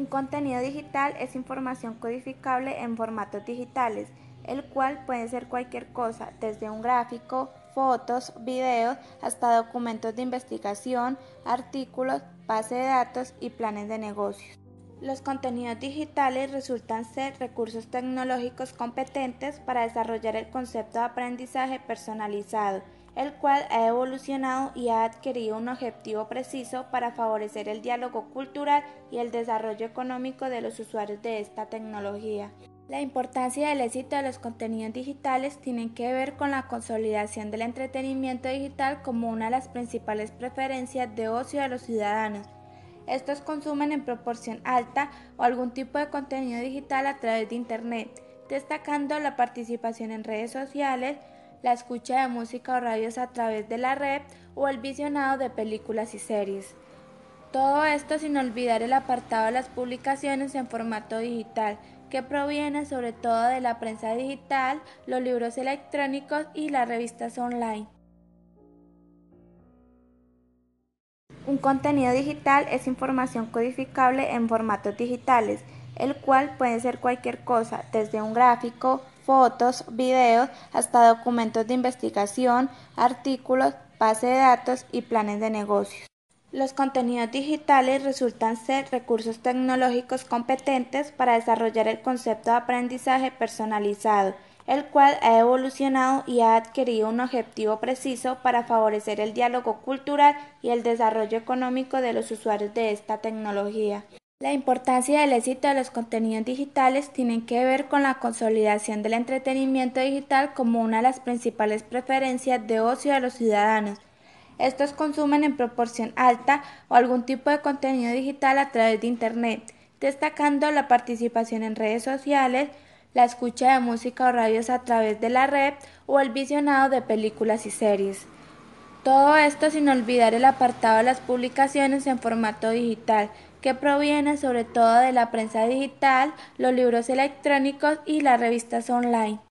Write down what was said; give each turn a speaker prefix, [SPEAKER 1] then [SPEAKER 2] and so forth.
[SPEAKER 1] Un contenido digital es información codificable en formatos digitales, el cual puede ser cualquier cosa, desde un gráfico, fotos, videos, hasta documentos de investigación, artículos, base de datos y planes de negocios. Los contenidos digitales resultan ser recursos tecnológicos competentes para desarrollar el concepto de aprendizaje personalizado, el cual ha evolucionado y ha adquirido un objetivo preciso para favorecer el diálogo cultural y el desarrollo económico de los usuarios de esta tecnología. La importancia del éxito de los contenidos digitales tiene que ver con la consolidación del entretenimiento digital como una de las principales preferencias de ocio de los ciudadanos estos consumen en proporción alta o algún tipo de contenido digital a través de Internet, destacando la participación en redes sociales, la escucha de música o radios a través de la red o el visionado de películas y series. Todo esto sin olvidar el apartado de las publicaciones en formato digital, que proviene sobre todo de la prensa digital, los libros electrónicos y las revistas online. Un contenido digital es información codificable en formatos digitales, el cual puede ser cualquier cosa, desde un gráfico, fotos, videos, hasta documentos de investigación, artículos, base de datos y planes de negocios. Los contenidos digitales resultan ser recursos tecnológicos competentes para desarrollar el concepto de aprendizaje personalizado el cual ha evolucionado y ha adquirido un objetivo preciso para favorecer el diálogo cultural y el desarrollo económico de los usuarios de esta tecnología. La importancia del éxito de los contenidos digitales tiene que ver con la consolidación del entretenimiento digital como una de las principales preferencias de ocio de los ciudadanos. Estos consumen en proporción alta o algún tipo de contenido digital a través de Internet, destacando la participación en redes sociales, la escucha de música o radios a través de la red o el visionado de películas y series. Todo esto sin olvidar el apartado de las publicaciones en formato digital, que proviene sobre todo de la prensa digital, los libros electrónicos y las revistas online.